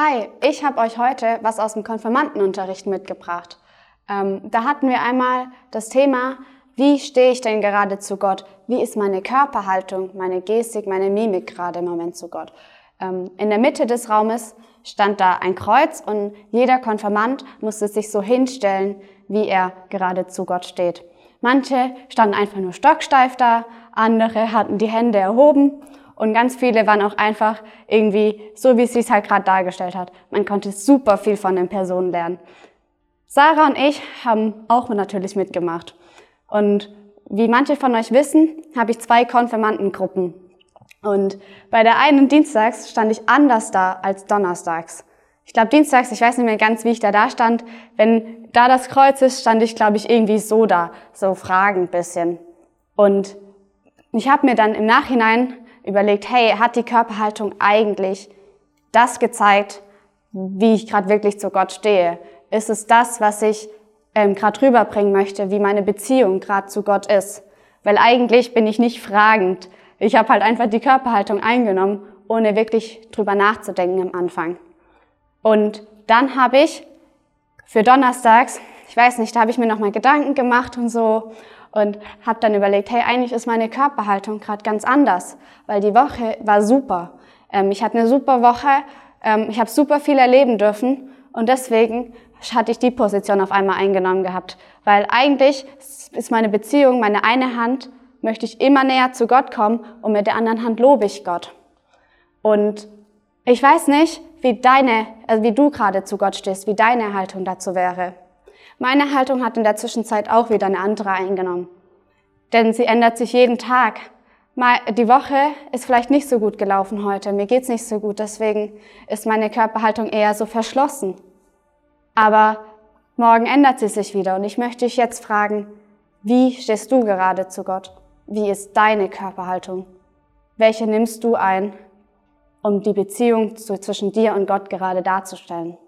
Hi, ich habe euch heute was aus dem Konfirmandenunterricht mitgebracht. Ähm, da hatten wir einmal das Thema, wie stehe ich denn gerade zu Gott? Wie ist meine Körperhaltung, meine Gestik, meine Mimik gerade im Moment zu Gott? Ähm, in der Mitte des Raumes stand da ein Kreuz und jeder Konfirmand musste sich so hinstellen, wie er gerade zu Gott steht. Manche standen einfach nur stocksteif da, andere hatten die Hände erhoben und ganz viele waren auch einfach irgendwie so, wie sie es halt gerade dargestellt hat. Man konnte super viel von den Personen lernen. Sarah und ich haben auch natürlich mitgemacht. Und wie manche von euch wissen, habe ich zwei Konfirmandengruppen. Und bei der einen Dienstags stand ich anders da als donnerstags. Ich glaube Dienstags, ich weiß nicht mehr ganz, wie ich da da stand. Wenn da das Kreuz ist, stand ich, glaube ich, irgendwie so da, so fragend bisschen. Und ich habe mir dann im Nachhinein überlegt, hey, hat die Körperhaltung eigentlich das gezeigt, wie ich gerade wirklich zu Gott stehe? Ist es das, was ich ähm, gerade rüberbringen möchte, wie meine Beziehung gerade zu Gott ist? Weil eigentlich bin ich nicht fragend. Ich habe halt einfach die Körperhaltung eingenommen, ohne wirklich drüber nachzudenken am Anfang. Und dann habe ich für Donnerstags, ich weiß nicht, da habe ich mir nochmal Gedanken gemacht und so und habe dann überlegt, hey, eigentlich ist meine Körperhaltung gerade ganz anders, weil die Woche war super. Ähm, ich hatte eine super Woche, ähm, ich habe super viel erleben dürfen und deswegen hatte ich die Position auf einmal eingenommen gehabt, weil eigentlich ist meine Beziehung, meine eine Hand, möchte ich immer näher zu Gott kommen und mit der anderen Hand lobe ich Gott. Und ich weiß nicht, wie deine, also wie du gerade zu Gott stehst, wie deine Haltung dazu wäre. Meine Haltung hat in der Zwischenzeit auch wieder eine andere eingenommen. Denn sie ändert sich jeden Tag. Die Woche ist vielleicht nicht so gut gelaufen heute, mir geht's nicht so gut, deswegen ist meine Körperhaltung eher so verschlossen. Aber morgen ändert sie sich wieder und ich möchte dich jetzt fragen, wie stehst du gerade zu Gott? Wie ist deine Körperhaltung? Welche nimmst du ein, um die Beziehung zwischen dir und Gott gerade darzustellen?